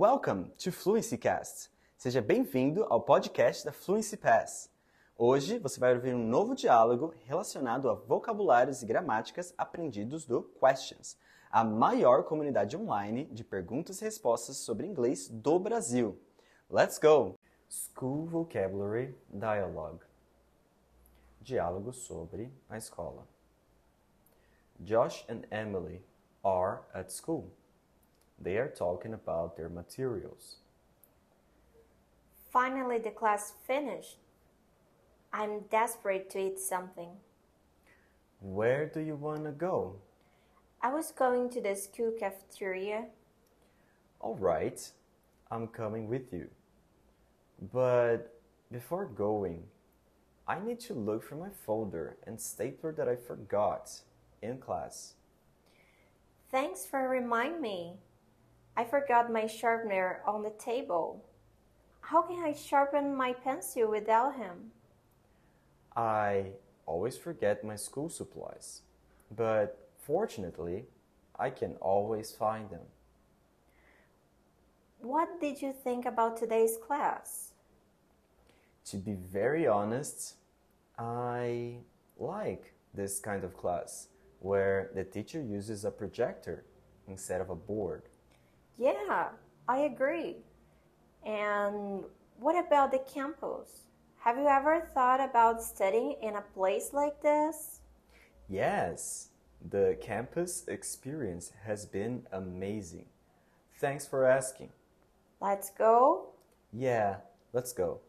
Welcome to Fluency Cast. Seja bem-vindo ao podcast da Fluency Pass. Hoje você vai ouvir um novo diálogo relacionado a vocabulários e gramáticas aprendidos do Questions, a maior comunidade online de perguntas e respostas sobre inglês do Brasil. Let's go! School Vocabulary Dialogue Diálogo sobre a escola. Josh and Emily are at school. They are talking about their materials. Finally, the class finished. I'm desperate to eat something. Where do you want to go? I was going to the school cafeteria. All right, I'm coming with you. But before going, I need to look for my folder and stapler that I forgot in class. Thanks for reminding me. I forgot my sharpener on the table. How can I sharpen my pencil without him? I always forget my school supplies, but fortunately, I can always find them. What did you think about today's class? To be very honest, I like this kind of class where the teacher uses a projector instead of a board. Yeah, I agree. And what about the campus? Have you ever thought about studying in a place like this? Yes, the campus experience has been amazing. Thanks for asking. Let's go. Yeah, let's go.